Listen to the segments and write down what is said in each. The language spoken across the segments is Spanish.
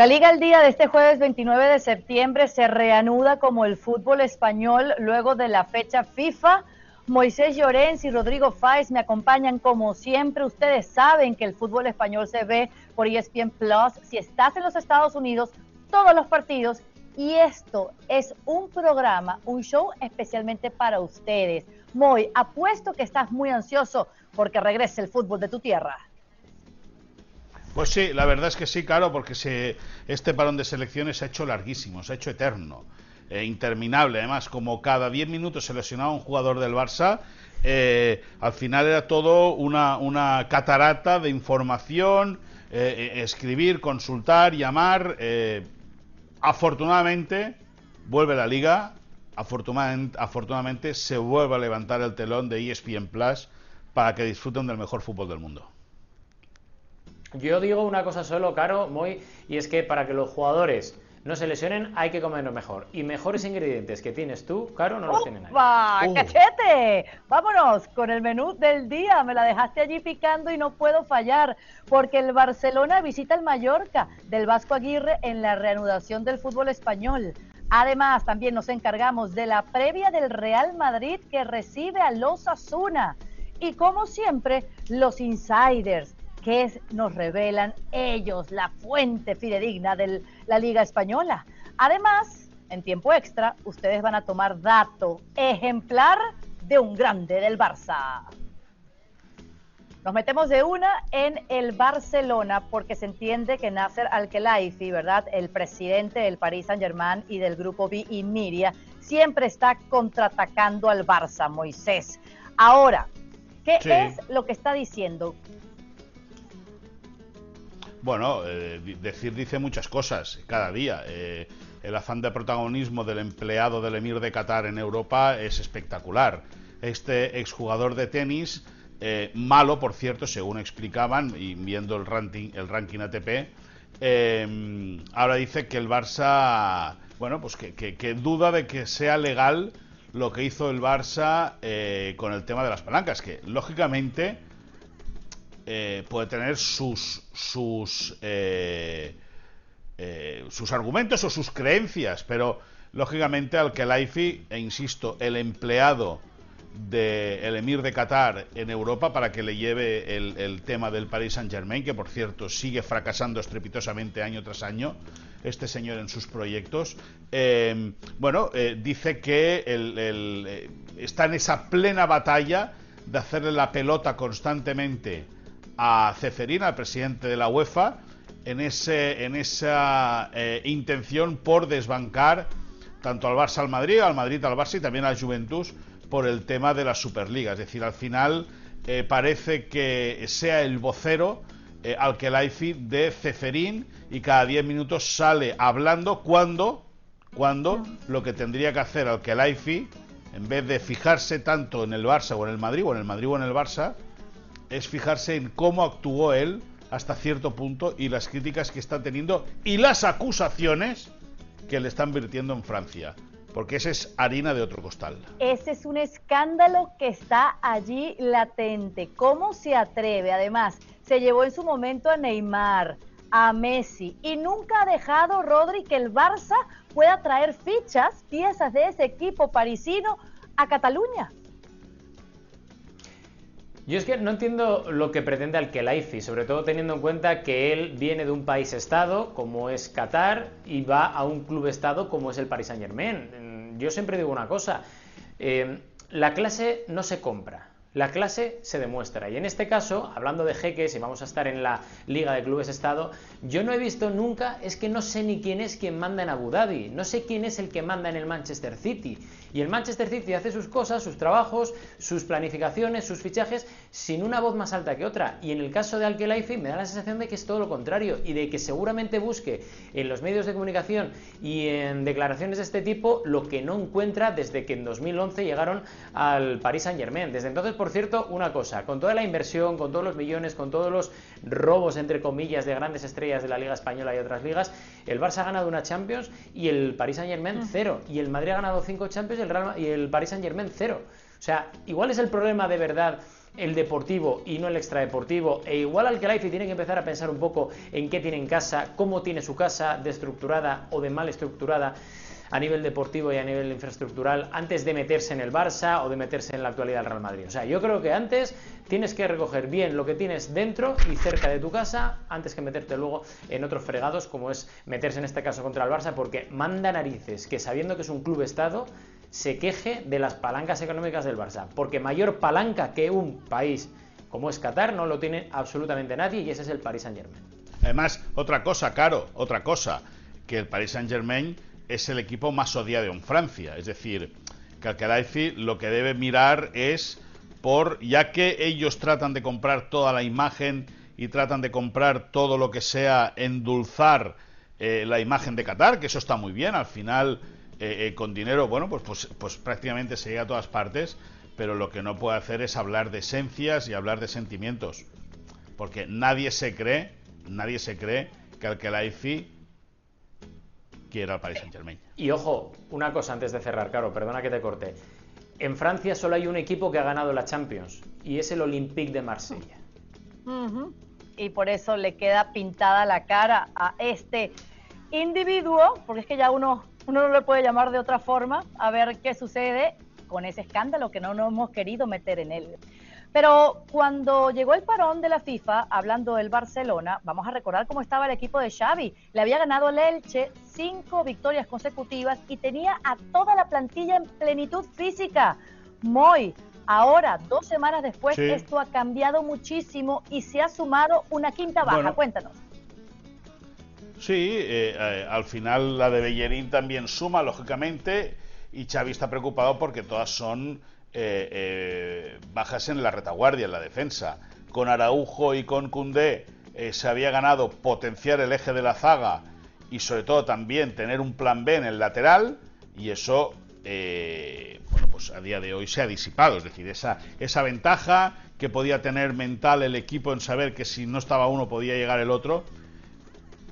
La Liga el día de este jueves 29 de septiembre se reanuda como el fútbol español luego de la fecha FIFA. Moisés Llorens y Rodrigo Fáez me acompañan como siempre. Ustedes saben que el fútbol español se ve por ESPN Plus. Si estás en los Estados Unidos, todos los partidos. Y esto es un programa, un show especialmente para ustedes. Moy, apuesto que estás muy ansioso porque regrese el fútbol de tu tierra. Pues sí, la verdad es que sí, claro, porque se, este parón de selecciones se ha hecho larguísimo, se ha hecho eterno, e interminable. Además, como cada 10 minutos se lesionaba un jugador del Barça, eh, al final era todo una, una catarata de información, eh, eh, escribir, consultar, llamar. afortunadamente, vuelve la liga, afortunadamente, afortunadamente se vuelve a levantar el telón de ESPN Plus para que disfruten del mejor fútbol del mundo. Yo digo una cosa solo, Caro, muy, y es que para que los jugadores no se lesionen hay que comerlo mejor. Y mejores ingredientes que tienes tú, Caro, no los tienen nadie. Uh. ¡Cachete! Vámonos con el menú del día. Me la dejaste allí picando y no puedo fallar, porque el Barcelona visita el Mallorca del Vasco Aguirre en la reanudación del fútbol español. Además, también nos encargamos de la previa del Real Madrid que recibe a los Asuna. Y como siempre, los insiders que nos revelan ellos, la fuente fidedigna de la Liga Española. Además, en tiempo extra, ustedes van a tomar dato ejemplar de un grande del Barça. Nos metemos de una en el Barcelona porque se entiende que Nasser Al-Khelaifi, ¿verdad? El presidente del Paris Saint-Germain y del grupo B y Miria, siempre está contraatacando al Barça, Moisés. Ahora, ¿qué es lo que está diciendo? Bueno, eh, decir dice muchas cosas cada día. Eh, el afán de protagonismo del empleado del Emir de Qatar en Europa es espectacular. Este exjugador de tenis, eh, malo por cierto, según explicaban y viendo el ranking, el ranking ATP, ahora dice que el Barça, bueno, pues que, que, duda de que sea legal lo que hizo el Barça con el tema de las palancas, que lógicamente eh, puede tener sus sus eh, eh, sus argumentos o sus creencias, pero lógicamente al que Laifi, e insisto, el empleado del emir de Qatar en Europa para que le lleve el, tema del Paris Saint Germain, que por cierto sigue fracasando estrepitosamente año tras año, este señor en sus proyectos, bueno, dice que está en esa plena batalla de hacerle la pelota constantemente a Ceferín, al presidente de la UEFA, en, ese, en esa eh, intención por desbancar tanto al Barça al Madrid, al Madrid al Barça y también a la Juventus por el tema de la Superliga. Es decir, al final eh, parece que sea el vocero eh, al que Laifi de Ceferín y cada 10 minutos sale hablando cuando, cuando lo que tendría que hacer al que Laifi, en vez de fijarse tanto en el Barça o en el Madrid, o en el Madrid o en el Barça, es fijarse en cómo actuó él hasta cierto punto y las críticas que está teniendo y las acusaciones que le están virtiendo en Francia. Porque esa es harina de otro costal. Ese es un escándalo que está allí latente. ¿Cómo se atreve? Además, se llevó en su momento a Neymar, a Messi y nunca ha dejado Rodri que el Barça pueda traer fichas, piezas de ese equipo parisino a Cataluña. Yo es que no entiendo lo que pretende Al-Khelaifi, sobre todo teniendo en cuenta que él viene de un país-estado como es Qatar y va a un club-estado como es el Paris Saint-Germain. Yo siempre digo una cosa, eh, la clase no se compra, la clase se demuestra. Y en este caso, hablando de jeques, y vamos a estar en la Liga de Clubes Estado, yo no he visto nunca, es que no sé ni quién es quien manda en Abu Dhabi, no sé quién es el que manda en el Manchester City. Y el Manchester City hace sus cosas, sus trabajos, sus planificaciones, sus fichajes, sin una voz más alta que otra. Y en el caso de Al-Khelaifi me da la sensación de que es todo lo contrario y de que seguramente busque en los medios de comunicación y en declaraciones de este tipo lo que no encuentra desde que en 2011 llegaron al Paris Saint-Germain. Desde entonces por cierto, una cosa, con toda la inversión, con todos los millones, con todos los robos, entre comillas, de grandes estrellas de la Liga Española y otras ligas, el Barça ha ganado una Champions y el Paris Saint Germain mm. cero. Y el Madrid ha ganado cinco Champions y el, Real, y el Paris Saint Germain cero. O sea, igual es el problema de verdad el deportivo y no el extradeportivo, e igual al que Life tiene que empezar a pensar un poco en qué tiene en casa, cómo tiene su casa, de estructurada o de mal estructurada a nivel deportivo y a nivel infraestructural antes de meterse en el Barça o de meterse en la actualidad del Real Madrid. O sea, yo creo que antes tienes que recoger bien lo que tienes dentro y cerca de tu casa antes que meterte luego en otros fregados como es meterse en este caso contra el Barça porque manda narices que sabiendo que es un club estado se queje de las palancas económicas del Barça, porque mayor palanca que un país como es Qatar no lo tiene absolutamente nadie y ese es el Paris Saint-Germain. Además, otra cosa, Caro, otra cosa, que el Paris Saint-Germain es el equipo más odiado en Francia. Es decir, que al lo que debe mirar es por, ya que ellos tratan de comprar toda la imagen y tratan de comprar todo lo que sea endulzar eh, la imagen de Qatar, que eso está muy bien, al final eh, eh, con dinero, bueno, pues, pues, pues prácticamente se llega a todas partes, pero lo que no puede hacer es hablar de esencias y hablar de sentimientos, porque nadie se cree, nadie se cree que al quiera al Paris Saint Germain. Y ojo, una cosa antes de cerrar, Caro, perdona que te corte. En Francia solo hay un equipo que ha ganado la Champions y es el Olympique de Marsella. Y por eso le queda pintada la cara a este individuo, porque es que ya uno, uno no lo puede llamar de otra forma, a ver qué sucede con ese escándalo que no nos hemos querido meter en él. Pero cuando llegó el parón de la FIFA, hablando del Barcelona, vamos a recordar cómo estaba el equipo de Xavi. Le había ganado el Elche cinco victorias consecutivas y tenía a toda la plantilla en plenitud física. Moy, ahora, dos semanas después, esto ha cambiado muchísimo y se ha sumado una quinta baja. Cuéntanos. Sí, eh, eh, al final la de Bellerín también suma, lógicamente, y Xavi está preocupado porque todas son eh, eh, bajas en la retaguardia, en la defensa. Con Araujo y con Cundé eh, se había ganado potenciar el eje de la zaga y sobre todo también tener un plan B en el lateral y eso, bueno, pues a día de hoy se ha disipado. Es decir, esa, esa ventaja que podía tener mental el equipo en saber que si no estaba uno podía llegar el otro,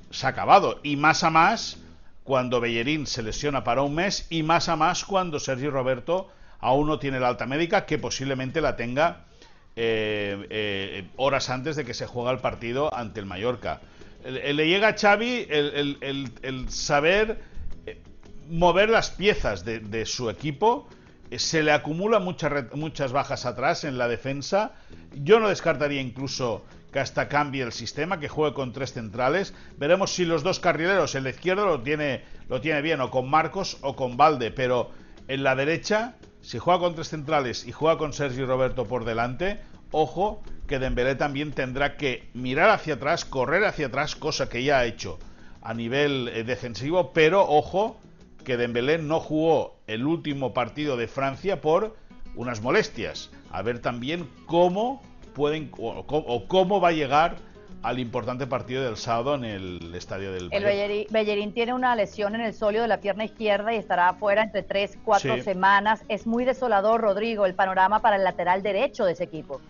se ha acabado. Y más a más cuando Bellerín se lesiona para un mes y más a más cuando Sergio Roberto aún no tiene la alta médica, que posiblemente la tenga eh, eh, horas antes de que se juegue el partido ante el Mallorca. Le llega a Xavi el, saber eh, mover las piezas de, su equipo. Se le acumulan muchas, bajas atrás en la defensa. Yo no descartaría incluso que hasta cambie el sistema, que juegue con tres centrales. Veremos si los dos carrileros en la izquierda lo tiene, lo tiene bien, o con Marcos o con Valde, pero en la derecha si juega con tres centrales y juega con Sergio Roberto por delante, ojo que Dembélé también tendrá que mirar hacia atrás, correr hacia atrás, cosa que ya ha hecho a nivel eh, defensivo, pero ojo que Dembélé no jugó el último partido de Francia por unas molestias. A ver también cómo pueden o cómo va a llegar al importante partido del sábado en el estadio del El Bellerín, tiene una lesión en el solio de la pierna izquierda y estará afuera entre tres, cuatro semanas. Es muy desolador, Rodrigo, el panorama para el lateral derecho de ese equipo.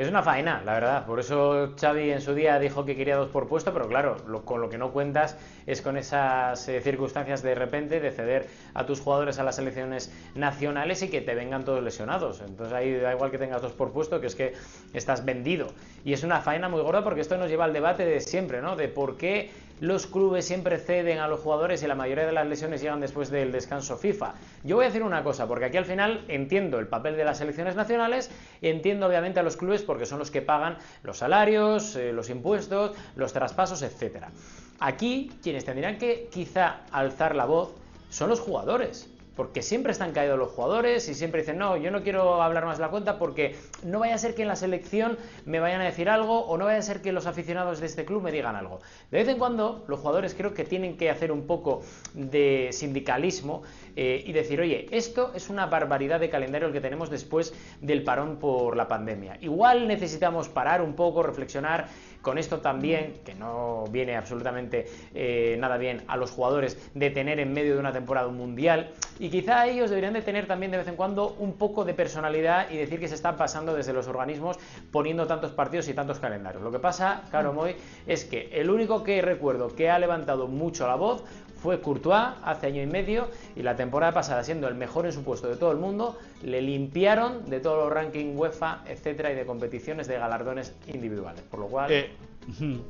Es una faena, la verdad. Por eso Xavi en su día dijo que quería dos por puesto, pero claro, con lo que no cuentas es con esas eh, circunstancias de repente de ceder a tus jugadores a las selecciones nacionales y que te vengan todos lesionados. Entonces ahí da igual que tengas dos por puesto, que es que estás vendido. Y es una faena muy gorda porque esto nos lleva al debate de siempre, ¿no? De por qué los clubes siempre ceden a los jugadores y la mayoría de las lesiones llegan después del descanso FIFA. Yo voy a decir una cosa, porque aquí al final entiendo el papel de las selecciones nacionales, entiendo obviamente a los clubes porque son los que pagan los salarios, eh, los impuestos, los traspasos, etcétera. Aquí quienes tendrían que quizá alzar la voz son los jugadores porque siempre están caídos los jugadores y siempre dicen, no, yo no quiero hablar más de la cuenta porque no vaya a ser que en la selección me vayan a decir algo o no vaya a ser que los aficionados de este club me digan algo. De vez en cuando los jugadores creo que tienen que hacer un poco de sindicalismo eh, y decir, oye, esto es una barbaridad de calendario el que tenemos después del parón por la pandemia. Igual necesitamos parar un poco, reflexionar con esto también, que no viene absolutamente eh, nada bien a los jugadores de tener en medio de una temporada un mundial y quizá ellos deberían de tener también de vez en cuando un poco de personalidad y decir que se están pasando desde los organismos poniendo tantos partidos y tantos calendarios. Lo que pasa, Caro Moy, es que el único que recuerdo que ha levantado mucho la voz fue Courtois hace año y medio y la temporada pasada siendo el mejor en su puesto de todo el mundo, le limpiaron de todos los rankings UEFA, etcétera, y de competiciones de galardones individuales. Por lo cual... Eh,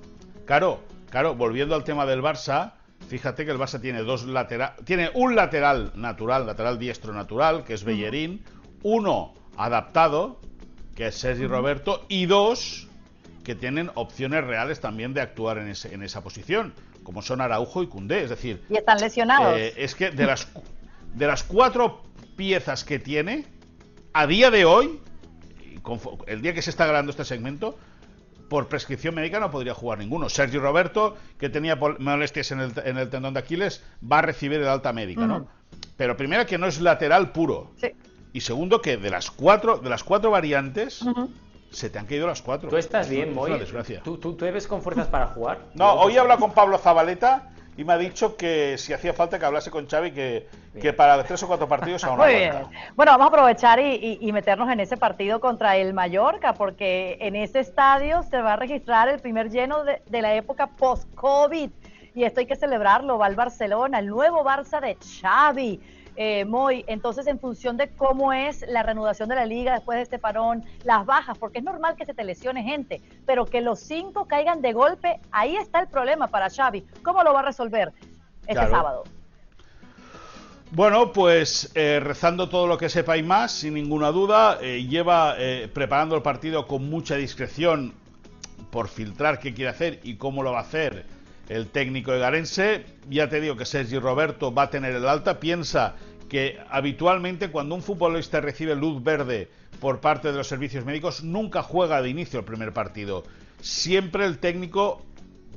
claro, claro, volviendo al tema del Barça, fíjate que el Barça tiene dos lateral, tiene un lateral natural, lateral diestro natural, que es Bellerín, uno adaptado, que es Sergi Roberto, y dos que tienen opciones reales también de actuar en, en esa posición como son Araujo y Cundé. Es decir, y están lesionados. Eh, es que de las, de las cuatro piezas que tiene, a día de hoy, el día que se está grabando este segmento, por prescripción médica no podría jugar ninguno. Sergio Roberto, que tenía molestias en el, en el tendón de Aquiles, va a recibir el alta médica, ¿no? Pero primero que no es lateral puro. Sí. Y segundo que de las cuatro, de las cuatro variantes, se te han caído las cuatro. ¿Tú estás bien, Moy? ¿Tú, tú, te ves con fuerzas para jugar? No, hoy he hablado con Pablo Zabaleta y me ha dicho que si hacía falta que hablase con Xavi que, que para tres o cuatro partidos aún Muy bien. Bueno, vamos a aprovechar y, meternos en ese partido contra el Mallorca, porque en ese estadio se va a registrar el primer lleno de, de la época post-COVID. Y esto hay que celebrarlo. Va al Barcelona, el nuevo Barça de Xavi eh, Moy, entonces en función de cómo es la reanudación de la liga después de este parón, las bajas, porque es normal que se te lesione gente, pero que los cinco caigan de golpe, ahí está el problema para Xavi. ¿Cómo lo va a resolver este sábado? Bueno, pues eh, rezando todo lo que sepa y más, sin ninguna duda, eh, lleva eh, preparando el partido con mucha discreción por filtrar qué quiere hacer y cómo lo va a hacer el técnico de Garense. Ya te digo que Sergi Roberto va a tener el alta. Piensa que habitualmente cuando un futbolista recibe luz verde por parte de los servicios médicos, nunca juega de inicio el primer partido. Siempre el técnico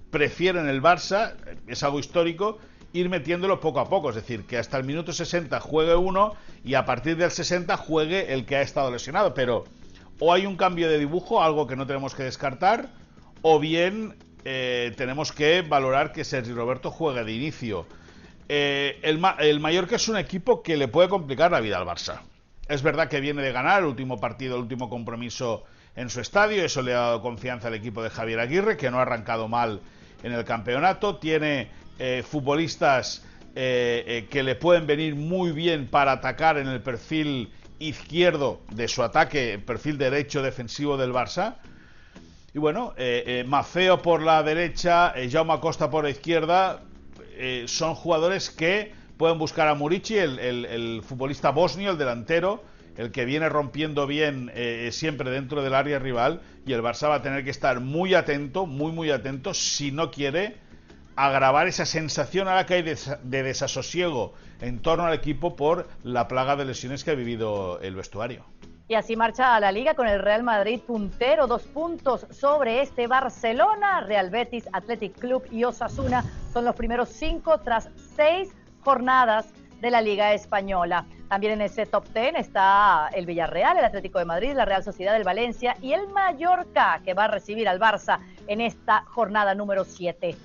prefiere en el Barça, es algo histórico, ir metiéndolo poco a poco. Es decir, que hasta el minuto 60 juegue uno y a partir del 60 juegue el que ha estado lesionado. Pero o hay un cambio de dibujo, algo que no tenemos que descartar, o bien eh, tenemos que valorar que Sergio Roberto juegue de inicio. Eh, el, el Mallorca es un equipo que le puede complicar la vida al Barça. Es verdad que viene de ganar el último partido, el último compromiso en su estadio, eso le ha dado confianza al equipo de Javier Aguirre, que no ha arrancado mal en el campeonato, tiene eh, futbolistas que le pueden venir muy bien para atacar en el perfil izquierdo de su ataque, perfil derecho defensivo del Barça, y bueno, eh, eh, Mafeo por la derecha, eh, Jaume Acosta por la izquierda, eh, son jugadores que pueden buscar a Murici, el, futbolista bosnio, el delantero, el que viene rompiendo bien siempre dentro del área rival, y el Barça va a tener que estar muy atento, muy, muy atento, si no quiere agravar esa sensación a la que hay de desasosiego en torno al equipo por la plaga de lesiones que ha vivido el vestuario. Y así marcha a la liga con el Real Madrid puntero, dos puntos sobre este Barcelona. Real Betis, Athletic Club y Osasuna son los primeros cinco tras seis jornadas de la Liga Española. También en ese top ten está el Villarreal, el Atlético de Madrid, la Real Sociedad del Valencia y el Mallorca, que va a recibir al Barça en esta jornada número 7.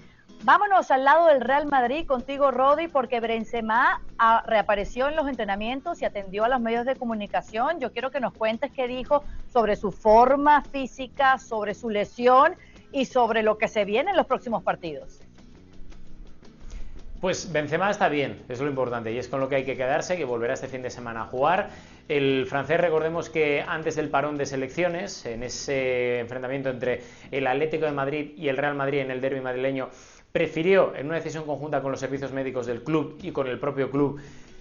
Vámonos al lado del Real Madrid contigo, Rodi, porque Benzema ah, reapareció en los entrenamientos y atendió a los medios de comunicación. Yo quiero que nos cuentes qué dijo sobre su forma física, sobre su lesión y sobre lo que se viene en los próximos partidos. Pues Benzema está bien, es lo importante, y es con lo que hay que quedarse, que volverá este fin de semana a jugar. El francés, recordemos que antes del parón de selecciones, en ese enfrentamiento entre el Atlético de Madrid y el Real Madrid en el derby madrileño, prefirió, en una decisión conjunta con los servicios médicos del club y con el propio club,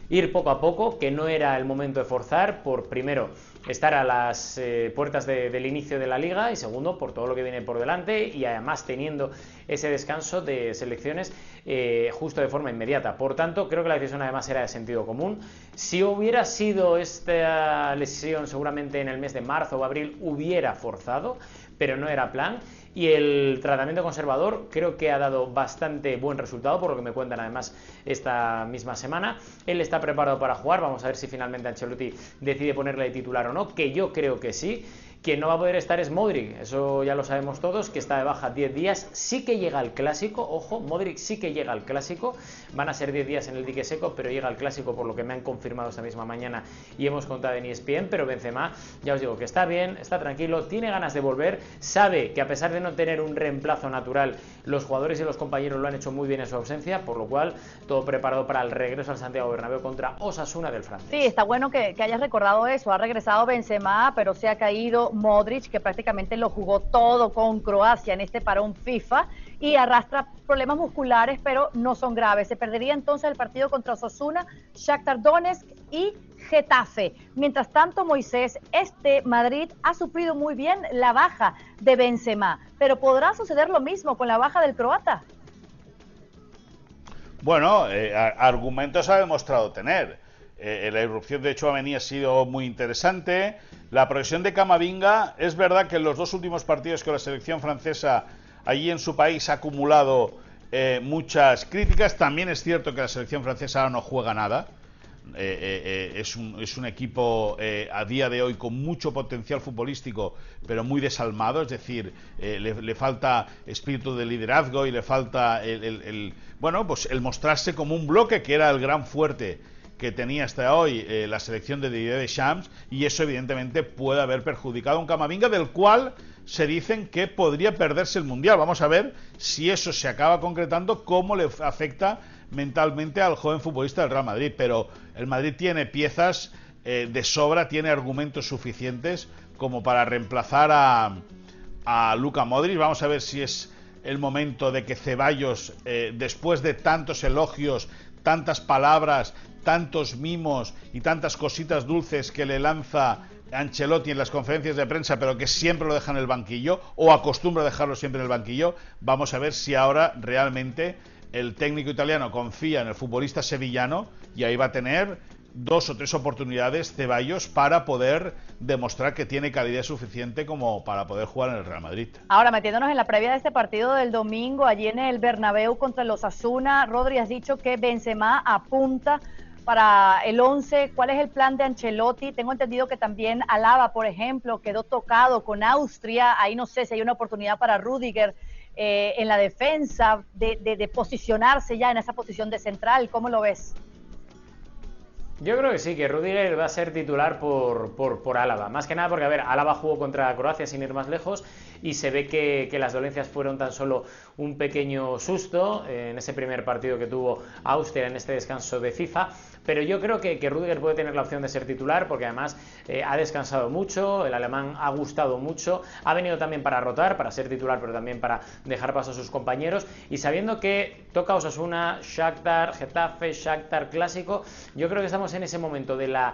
ir poco a poco, que no era el momento de forzar, por primero estar a las eh, puertas del inicio de la liga y segundo por todo lo que viene por delante y además teniendo ese descanso de selecciones eh, justo de forma inmediata. Por tanto, creo que la decisión además era de sentido común. Si hubiera sido esta lesión seguramente en el mes de marzo o abril hubiera forzado, pero no era plan y el tratamiento conservador creo que ha dado bastante buen resultado, por lo que me cuentan además esta misma semana. Él está preparado para jugar, vamos a ver si finalmente Ancelotti decide ponerle de titular o no, que yo creo que sí. Quien no va a poder estar es Modric, eso ya lo sabemos todos, que está de baja 10 días. Sí que llega al clásico, ojo, Modric sí que llega al clásico. Van a ser 10 días en el dique seco, pero llega al clásico por lo que me han confirmado esta misma mañana y hemos contado en ESPN. Pero Benzema, ya os digo que está bien, está tranquilo, tiene ganas de volver, sabe que a pesar de no tener un reemplazo natural, los jugadores y los compañeros lo han hecho muy bien en su ausencia, por lo cual todo preparado para el regreso al Santiago Bernabéu contra Osasuna del francés. Sí, está bueno que, que hayas recordado eso. Ha regresado Benzema, pero se ha caído Modric, que prácticamente lo jugó todo con Croacia en este parón FIFA y arrastra problemas musculares, pero no son graves. Se perdería entonces el partido contra Osasuna, Shakhtar Donetsk y Getafe. Mientras tanto, Moisés, este Madrid ha sufrido muy bien la baja de Benzema, pero ¿podrá suceder lo mismo con la baja del croata? Bueno, eh, argumentos ha demostrado tener. Eh, la irrupción de Chouameni ha sido muy interesante. La progresión de Camavinga, es verdad que en los dos últimos partidos con la selección francesa allí en su país ha acumulado eh, muchas críticas. También es cierto que la selección francesa ahora no juega nada. Eh, es, un, equipo a día de hoy con mucho potencial futbolístico, pero muy desalmado, es decir, le, falta espíritu de liderazgo y le falta el, bueno, pues el mostrarse como un bloque que era el gran fuerte que tenía hasta hoy eh, la selección de Didier Deschamps y eso evidentemente puede haber perjudicado a un Camavinga del cual se dicen que podría perderse el Mundial. Vamos a ver si eso se acaba concretando, cómo le afecta mentalmente al joven futbolista del Real Madrid. Pero el Madrid tiene piezas eh, de sobra, tiene argumentos suficientes como para reemplazar a, a Luca Modric. Vamos a ver si es el momento de que Ceballos, eh, después de tantos elogios, tantas palabras, tantos mimos y tantas cositas dulces que le lanza Ancelotti en las conferencias de prensa, pero que siempre lo deja en el banquillo, o acostumbra dejarlo siempre en el banquillo, vamos a ver si ahora realmente el técnico italiano confía en el futbolista sevillano y ahí va a tener dos o tres oportunidades Ceballos para poder demostrar que tiene calidad suficiente como para poder jugar en el Real Madrid. Ahora, metiéndonos en la previa de este partido del domingo, allí en el Bernabéu contra los Asuna, Rodri has dicho que Benzema apunta para el 11, ¿cuál es el plan de Ancelotti? Tengo entendido que también Alaba, por ejemplo, quedó tocado con Austria. Ahí no sé si hay una oportunidad para Rudiger eh, en la defensa de, posicionarse ya en esa posición de central. ¿Cómo lo ves? Yo creo que sí, que Rudiger va a ser titular por, por, por, Álava. Más que nada porque, a ver, Álava jugó contra Croacia sin ir más lejos y se ve que, que las dolencias fueron tan solo un pequeño susto en ese primer partido que tuvo Austria en este descanso de FIFA pero yo creo que, que Rudiger puede tener la opción de ser titular porque además eh, ha descansado mucho, el alemán ha gustado mucho, ha venido también para rotar, para ser titular, pero también para dejar paso a sus compañeros y sabiendo que toca Osasuna, Shakhtar, Getafe, Shakhtar clásico, yo creo que estamos en ese momento de la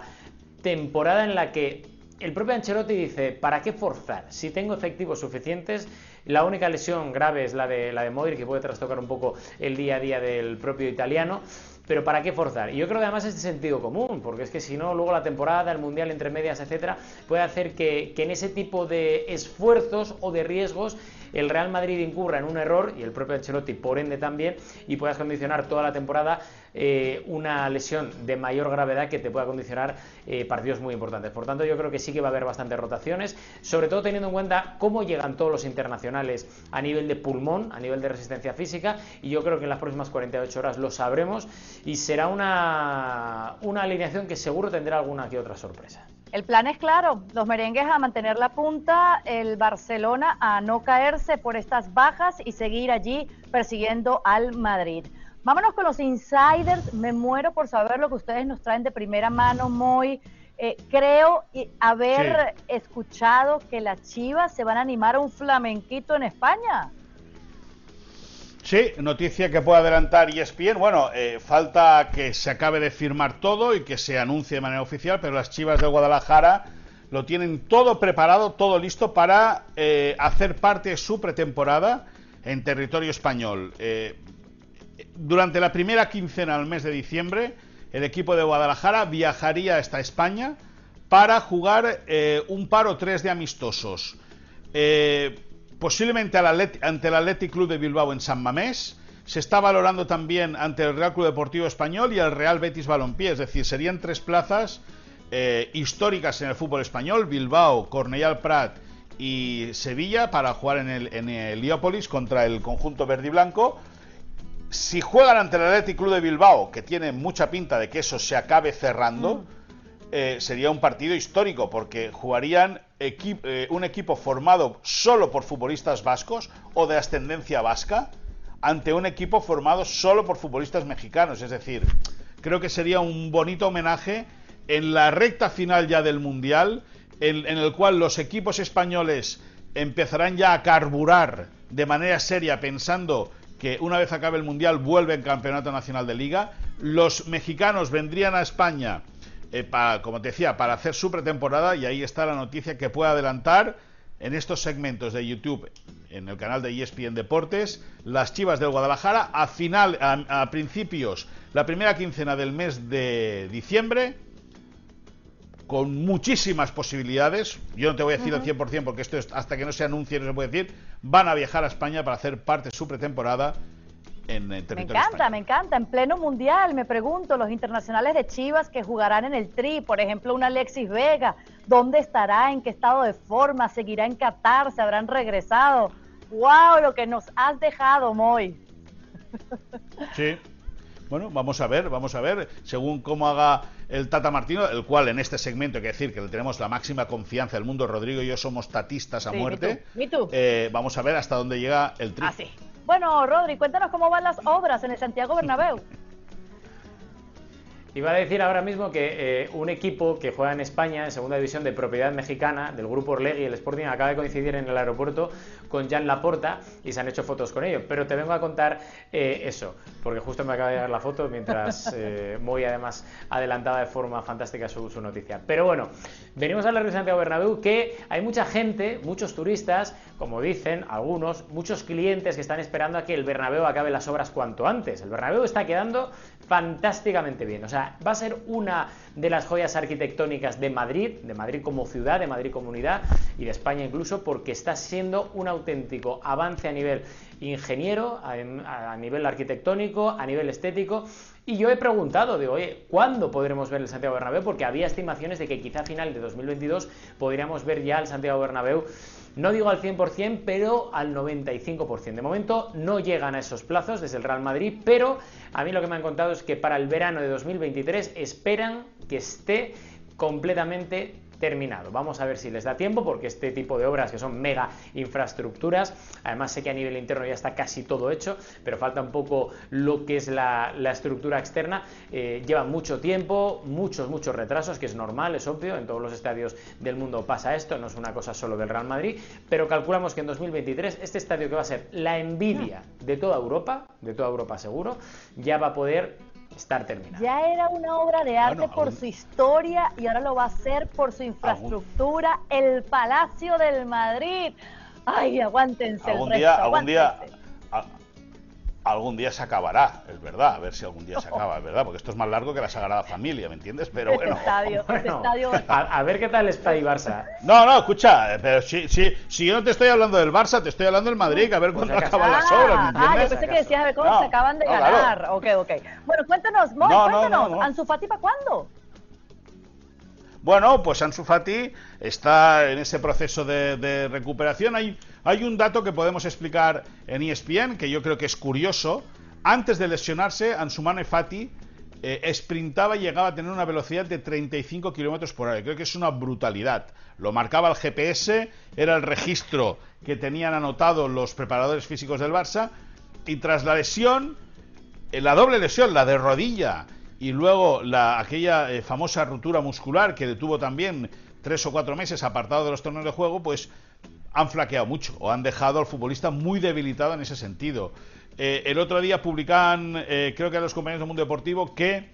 temporada en la que el propio Ancelotti dice, ¿para qué forzar? Si tengo efectivos suficientes, la única lesión grave es la de, la de Modric, que puede trastocar un poco el día a día del propio italiano. Pero ¿para qué forzar? Y yo creo que además es de sentido común, porque es que si no, luego la temporada, el mundial entre medias, etcétera, puede hacer que, que en ese tipo de esfuerzos o de riesgos el Real Madrid incurra en un error y el propio Ancelotti por ende también y puedas condicionar toda la temporada eh, una lesión de mayor gravedad que te pueda condicionar eh, partidos muy importantes. Por tanto, yo creo que sí que va a haber bastantes rotaciones, sobre todo teniendo en cuenta cómo llegan todos los internacionales a nivel de pulmón, a nivel de resistencia física, y yo creo que en las próximas 48 horas lo sabremos y será una, una alineación que seguro tendrá alguna que otra sorpresa. El plan es claro, los merengues a mantener la punta, el Barcelona a no caerse por estas bajas y seguir allí persiguiendo al Madrid. Vámonos con los insiders, me muero por saber lo que ustedes nos traen de primera mano, muy... Eh, creo haber escuchado que las Chivas se van a animar a un flamenquito en España. Sí, noticia que puede adelantar ESPN. Bueno, eh, falta que se acabe de firmar todo y que se anuncie de manera oficial, pero las Chivas de Guadalajara lo tienen todo preparado, todo listo para eh, hacer parte de su pretemporada en territorio español. Eh, durante la primera quincena del mes de diciembre, el equipo de Guadalajara viajaría hasta España para jugar un par o tres de amistosos posiblemente ante el Athletic Club de Bilbao en San Mamés. Se está valorando también ante el Real Club Deportivo Español y el Real Betis Balompié, es decir, serían tres plazas eh, históricas en el fútbol español, Bilbao, Cornellal Prat y Sevilla, para jugar en el, en contra el conjunto verde y blanco. Si juegan ante el Athletic Club de Bilbao, que tiene mucha pinta de que eso se acabe cerrando, mm. eh, sería un partido histórico, porque jugarían eh, un equipo formado solo por futbolistas vascos o de ascendencia vasca ante un equipo formado solo por futbolistas mexicanos. Es decir, creo que sería un bonito homenaje en la recta final ya del Mundial, en, el cual los equipos españoles empezarán ya a carburar de manera seria pensando que una vez acabe el Mundial vuelve en Campeonato Nacional de Liga. Los mexicanos vendrían a España, eh, para, como te decía, para hacer su pretemporada y ahí está la noticia que puede adelantar en estos segmentos de YouTube, en el canal de ESPN Deportes, las Chivas del Guadalajara a final, a principios, la primera quincena del mes de diciembre con muchísimas posibilidades. Yo no te voy a decir al 100% porque esto es, hasta que no se anuncie no se puede decir. Van a viajar a España para hacer parte de su pretemporada en, territorio Me encanta, me encanta. En pleno mundial, me pregunto, los internacionales de Chivas que jugarán en el Tri, por ejemplo, un Alexis Vega, ¿dónde estará? ¿En qué estado de forma? ¿Seguirá en Qatar? ¿Se habrán regresado? ¡Wow! Lo que nos has dejado, Moy. Sí. Bueno, vamos a ver, vamos a ver, según cómo haga el Tata Martino, el cual en este segmento hay que decir que le tenemos la máxima confianza del mundo, Rodrigo y yo somos tatistas a muerte. Eh, vamos a ver hasta dónde llega el tri. Ah, sí. Bueno, Rodri, cuéntanos cómo van las obras en el Santiago Bernabéu. Iba a decir ahora mismo que eh, un equipo que juega en España, en segunda división de propiedad mexicana, del grupo Orlegui, el Sporting, acaba de coincidir en el aeropuerto con Jan Laporta y se han hecho fotos con ellos. Pero te vengo a contar eh, eso, porque justo me acaba de llegar la foto mientras eh, Moy además adelantaba de forma fantástica su, su, noticia. Pero bueno, venimos a hablar de Santiago Bernabéu, que hay mucha gente, muchos turistas, como dicen algunos, muchos clientes que están esperando a que el Bernabéu acabe las obras cuanto antes. El Bernabéu está quedando fantásticamente bien. O sea, va a ser una de las joyas arquitectónicas de Madrid, de Madrid como ciudad, de Madrid como unidad y de España incluso, porque está siendo un auténtico avance a nivel ingeniero, a, nivel arquitectónico, a nivel estético. Y yo he preguntado, digo, oye, ¿cuándo podremos ver el Santiago Bernabéu? Porque había estimaciones de que quizá a final de 2022 podríamos ver ya el Santiago Bernabéu no digo al 100%, pero al 95%. De momento no llegan a esos plazos desde el Real Madrid, pero a mí lo que me han contado es que para el verano de 2023 esperan que esté completamente terminado. Vamos a ver si les da tiempo, porque este tipo de obras que son mega infraestructuras, además sé que a nivel interno ya está casi todo hecho, pero falta un poco lo que es la, estructura externa, eh, lleva mucho tiempo, muchos, muchos retrasos, que es normal, es obvio, en todos los estadios del mundo pasa esto, no es una cosa solo del Real Madrid, pero calculamos que en 2023 este estadio que va a ser la envidia de toda Europa, de toda Europa seguro, ya va a poder estar terminado. Ya era una obra de arte por su historia y ahora lo va a hacer por su infraestructura, el Palacio del Madrid. Ay, aguántense algún el día, algún día, algún día se acabará, es verdad, a ver si algún día se acaba, es verdad, porque esto es más largo que la Sagrada Familia, ¿me entiendes? Pero este bueno. Estadio, este estadio... A, ver qué tal está el Barça. No, no, escucha, pero si, si, si yo no te estoy hablando del Barça, te estoy hablando del Madrid, a ver pues cuándo acaban las obras, ¿me entiendes? Ah, yo pensé que decías a ver cómo se acaban de ganar. Ok, ok. Bueno, cuéntanos, Moy, cuéntanos, ¿Ansu Fati para cuándo? Bueno, pues Ansu Fati está en ese proceso de, recuperación. Hay, un dato que podemos explicar en ESPN que yo creo que es curioso. Antes de lesionarse, Ansumane Fati eh, sprintaba y llegaba a tener una velocidad de 35 kilómetros por hora. Creo que es una brutalidad. Lo marcaba el GPS, era el registro que tenían anotado los preparadores físicos del Barça. Y tras la lesión, eh, la doble lesión, la de rodilla y luego la, aquella eh, famosa ruptura muscular que detuvo también tres o cuatro meses apartado de los torneos de juego, pues han flaqueado mucho o han dejado al futbolista muy debilitado en ese sentido. Eh, el otro día publicaban, eh, creo que a los compañeros del mundo deportivo, que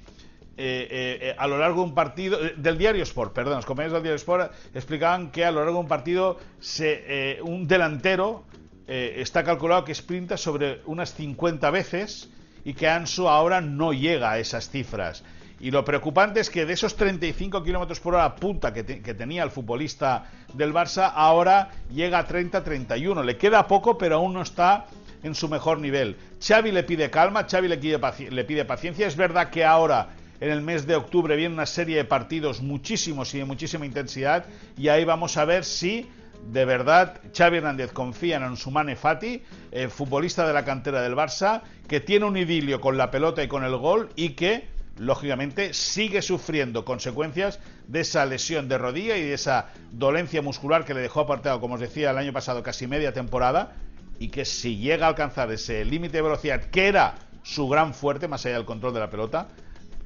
a lo largo de un partido, del diario Sport, perdón, los compañeros del diario Sport explicaban que a lo largo de un partido se, un delantero está calculado que sprinta sobre unas 50 veces y que Ansu ahora no llega a esas cifras. Y lo preocupante es que de esos 35 kilómetros por hora punta que, tenía el futbolista del Barça, ahora llega a 30-31. Le queda poco, pero aún no está en su mejor nivel. Xavi le pide calma, Xavi le pide, le pide paciencia. Es verdad que ahora en el mes de octubre viene una serie de partidos muchísimos y de muchísima intensidad y ahí vamos a ver si de verdad Xavi Hernández confía en Ansumane Fati, eh, futbolista de la cantera del Barça, que tiene un idilio con la pelota y con el gol y que, lógicamente, sigue sufriendo consecuencias de esa lesión de rodilla y de esa dolencia muscular que le dejó apartado, como os decía, el año pasado casi media temporada y que si llega a alcanzar ese límite de velocidad que era su gran fuerte, más allá del control de la pelota,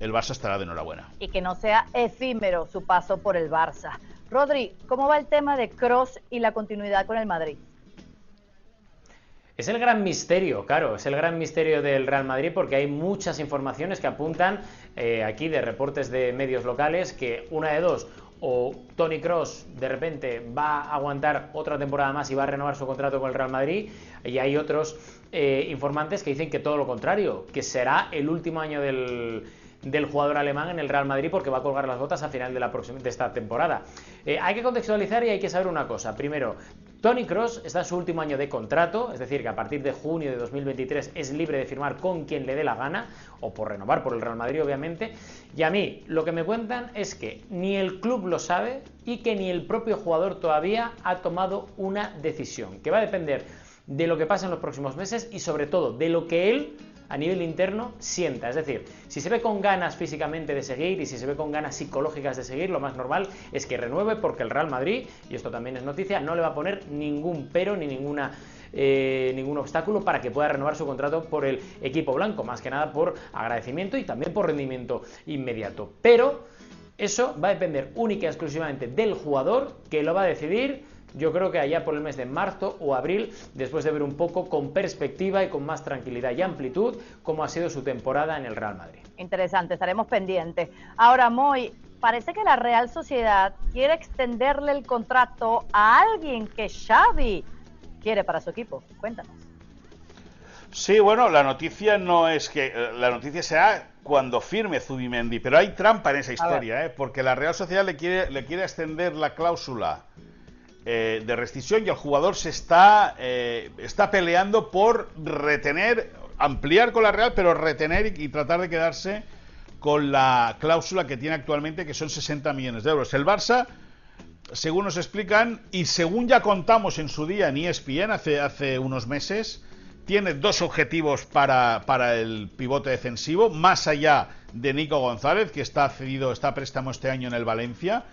el Barça estará de enhorabuena. Y que no sea efímero su paso por el Barça. Rodri, ¿cómo va el tema de Cross y la continuidad con el Madrid? Es el gran misterio, claro, es el gran misterio del Real Madrid porque hay muchas informaciones que apuntan eh, aquí de reportes de medios locales que una de dos, o Tony Cross de repente va a aguantar otra temporada más y va a renovar su contrato con el Real Madrid, y hay otros eh, informantes que dicen que todo lo contrario, que será el último año del, del jugador alemán en el Real Madrid porque va a colgar las botas a final de, esta temporada. Eh, hay que contextualizar y hay que saber una cosa. Primero, Tony Cross está en su último año de contrato, es decir, que a partir de junio de 2023 es libre de firmar con quien le dé la gana, o por renovar por el Real Madrid, obviamente. Y a mí lo que me cuentan es que ni el club lo sabe y que ni el propio jugador todavía ha tomado una decisión, que va a depender de lo que pase en los próximos meses y sobre todo de lo que él a nivel interno sienta. Es decir, si se ve con ganas físicamente de seguir y si se ve con ganas psicológicas de seguir, lo más normal es que renueve porque el Real Madrid, y esto también es noticia, no le va a poner ningún pero ni ninguna eh, ningún obstáculo para que pueda renovar su contrato por el equipo blanco, más que nada por agradecimiento y también por rendimiento inmediato. Pero eso va a depender única y exclusivamente del jugador que lo va a decidir yo creo que allá por el mes de marzo o abril, después de ver un poco con perspectiva y con más tranquilidad y amplitud cómo ha sido su temporada en el Real Madrid. Interesante, estaremos pendientes. Ahora, Moy, parece que la Real Sociedad quiere extenderle el contrato a alguien que Xavi quiere para su equipo. Cuéntanos. Sí, bueno, la noticia no es que eh, la noticia sea cuando firme Zubimendi, pero hay trampa en esa historia, ¿eh? porque la Real Sociedad le quiere, le quiere extender la cláusula eh, de rescisión y el jugador se está, eh, está peleando por retener, ampliar con la Real, pero retener y, tratar de quedarse con la cláusula que tiene actualmente, que son 60 millones de euros. El Barça, según nos explican, y según ya contamos en su día en ESPN hace, hace unos meses, tiene dos objetivos para, para, el pivote defensivo, más allá de Nico González, que está cedido, está préstamo este año en el Valencia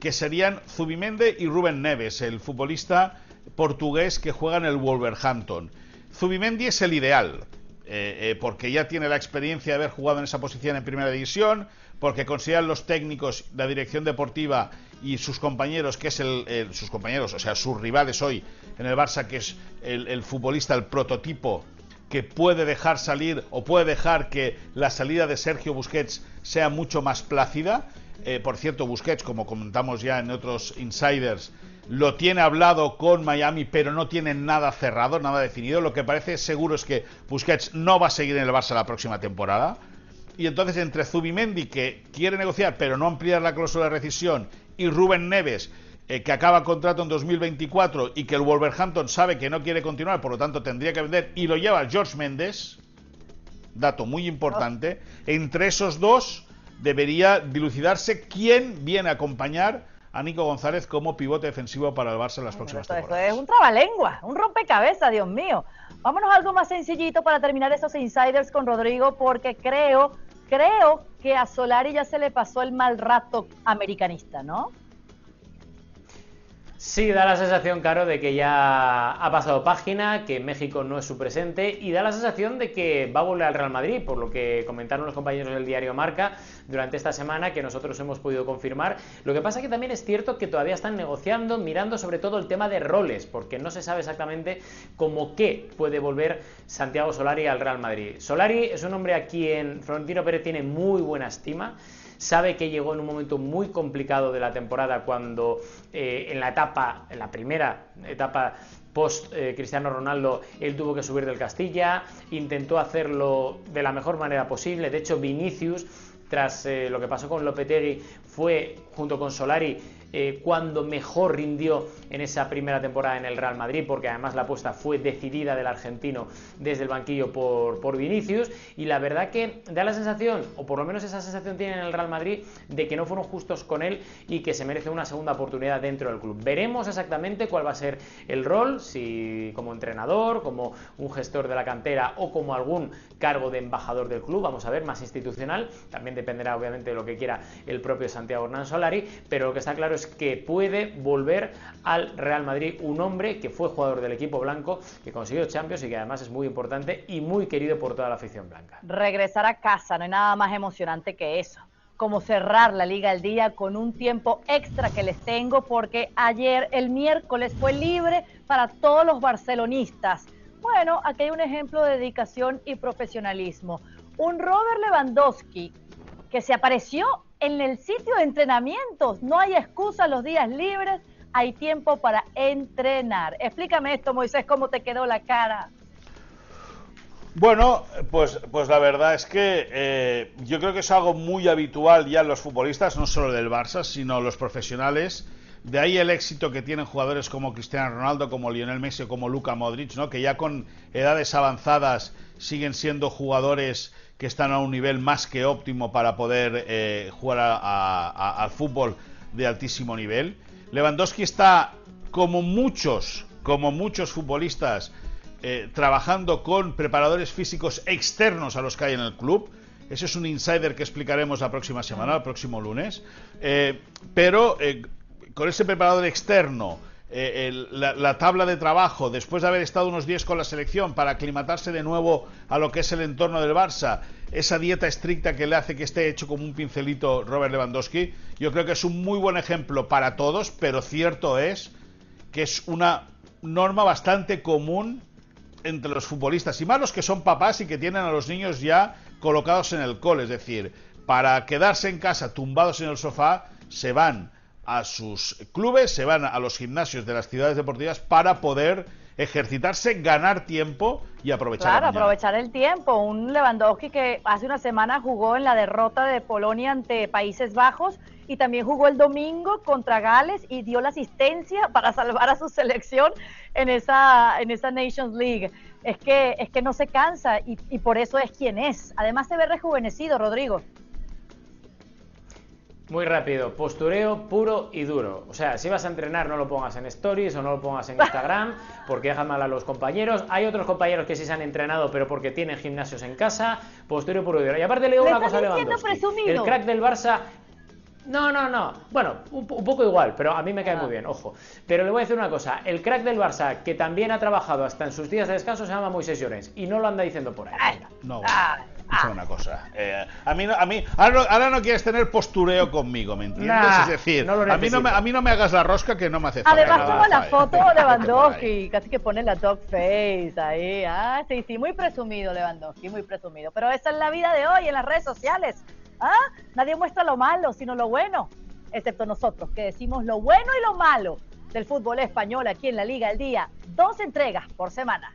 que serían Zubimende y Rubén Neves, el futbolista portugués que juega en el Wolverhampton. Zubimendi es el ideal, eh, eh, porque ya tiene la experiencia de haber jugado en esa posición en primera división, porque consideran los técnicos, la dirección deportiva y sus compañeros, que es el, sus compañeros, o sea, sus rivales hoy en el Barça, que es el, el futbolista, el prototipo que puede dejar salir o puede dejar que la salida de Sergio Busquets sea mucho más plácida eh, por cierto, Busquets, como comentamos ya en otros insiders, lo tiene hablado con Miami, pero no tiene nada cerrado, nada definido. Lo que parece seguro es que Busquets no va a seguir en el Barça la próxima temporada. Y entonces entre Zubimendi, que quiere negociar pero no ampliar la cláusula de rescisión, y Rubén Neves, eh, que acaba contrato en 2024 y que el Wolverhampton sabe que no quiere continuar, por lo tanto tendría que vender, y lo lleva George Méndez, dato muy importante, entre esos dos debería dilucidarse quién viene a acompañar a Nico González como pivote defensivo para el Barça en las próximas temporadas. Esto es un trabalengua, un rompecabezas, Dios mío. Vámonos a algo más sencillito para terminar esos insiders con Rodrigo, porque creo, creo que a Solari ya se le pasó el mal rato americanista, ¿no? Sí, da la sensación, Caro, de que ya ha pasado página, que México no es su presente y da la sensación de que va a volver al Real Madrid, por lo que comentaron los compañeros del diario Marca durante esta semana, que nosotros hemos podido confirmar. Lo que pasa que también es cierto que todavía están negociando, mirando sobre todo el tema de roles, porque no se sabe exactamente cómo qué puede volver Santiago Solari al Real Madrid. Solari es un hombre a quien Florentino Pérez tiene muy buena estima sabe que llegó en un momento muy complicado de la temporada cuando eh, en la etapa, en la primera etapa post eh, Cristiano Ronaldo, él tuvo que subir del Castilla, intentó hacerlo de la mejor manera posible, de hecho Vinicius tras eh, lo que pasó con Lopetegui, fue junto con Solari eh, cuando mejor rindió en esa primera temporada en el Real Madrid, porque además la apuesta fue decidida del argentino desde el banquillo por, por Vinicius. Y la verdad que da la sensación, o por lo menos esa sensación tiene en el Real Madrid, de que no fueron justos con él y que se merece una segunda oportunidad dentro del club. Veremos exactamente cuál va a ser el rol, si como entrenador, como un gestor de la cantera o como algún cargo de embajador del club, vamos a ver, más institucional, también dependerá obviamente de lo que quiera el propio Santiago Hernán Solari, pero lo que está claro es que puede volver al Real Madrid un hombre que fue jugador del equipo blanco, que consiguió Champions y que además es muy importante y muy querido por toda la afición blanca. Regresar a casa, no hay nada más emocionante que eso como cerrar la liga al día con un tiempo extra que les tengo porque ayer el miércoles fue libre para todos los barcelonistas. Bueno, aquí hay un ejemplo de dedicación y profesionalismo. Un Robert Lewandowski que se apareció en el sitio de entrenamientos. No hay excusa los días libres, hay tiempo para entrenar. Explícame esto, Moisés, cómo te quedó la cara. Bueno, pues, pues la verdad es que eh, yo creo que es algo muy habitual ya en los futbolistas, no solo del Barça, sino los profesionales. De ahí el éxito que tienen jugadores como Cristiano Ronaldo, como Lionel Messi como Luka Modric, ¿no? que ya con edades avanzadas siguen siendo jugadores que están a un nivel más que óptimo para poder eh, jugar al fútbol de altísimo nivel. Lewandowski está, como muchos, como muchos futbolistas, eh, trabajando con preparadores físicos externos a los que hay en el club. Ese es un insider que explicaremos la próxima semana, el próximo lunes. Eh, pero con ese preparador externo, la, la, tabla de trabajo, después de haber estado unos días con la selección para aclimatarse de nuevo a lo que es el entorno del Barça, esa dieta estricta que le hace que esté hecho como un pincelito Robert Lewandowski, yo creo que es un muy buen ejemplo para todos, pero cierto es que es una norma bastante común entre los futbolistas y más los que son papás y que tienen a los niños ya colocados en el cole. Es decir, para quedarse en casa tumbados en el sofá, se van a sus clubes, se van a los gimnasios de las ciudades deportivas para poder ejercitarse, ganar tiempo y aprovechar Claro, aprovechar el tiempo. Un Lewandowski que hace una semana jugó en la derrota de Polonia ante Países Bajos y también jugó el domingo contra Gales y dio la asistencia para salvar a su selección en esa, en esa Nations League. Es que, es que no se cansa y, y por eso es quien es. Además se ve rejuvenecido, Rodrigo. Muy rápido, postureo puro y duro. O sea, si vas a entrenar no lo pongas en stories o no lo pongas en Instagram porque deja mal a los compañeros. Hay otros compañeros que sí se han entrenado pero porque tienen gimnasios en casa. Postureo puro y duro. Y aparte le digo una cosa a Lewandowski. El crack del Barça no, no, no. Bueno, un, poco igual, pero a mí me cae ah. muy bien, ojo. Pero le voy a decir una cosa. El crack del Barça, que también ha trabajado hasta en sus días de descanso, se llama Moisés Llorens. Y no lo anda diciendo por ahí. no, ah, ah. una cosa. Eh, a mí, a mí ahora, no, quieres tener postureo conmigo, ¿me entiendes? es decir, a, mí no me, a mí no me hagas la rosca que no me hace falta. Además, como la foto de Lewandowski, casi que pone la dog face ahí. Ah, sí, sí, muy presumido Lewandowski, muy presumido. Pero esa es la vida de hoy en las redes sociales. ¿Ah? Nadie muestra lo malo, sino lo bueno, excepto nosotros, que decimos lo bueno y lo malo del fútbol español aquí en la Liga al Día. Dos entregas por semana.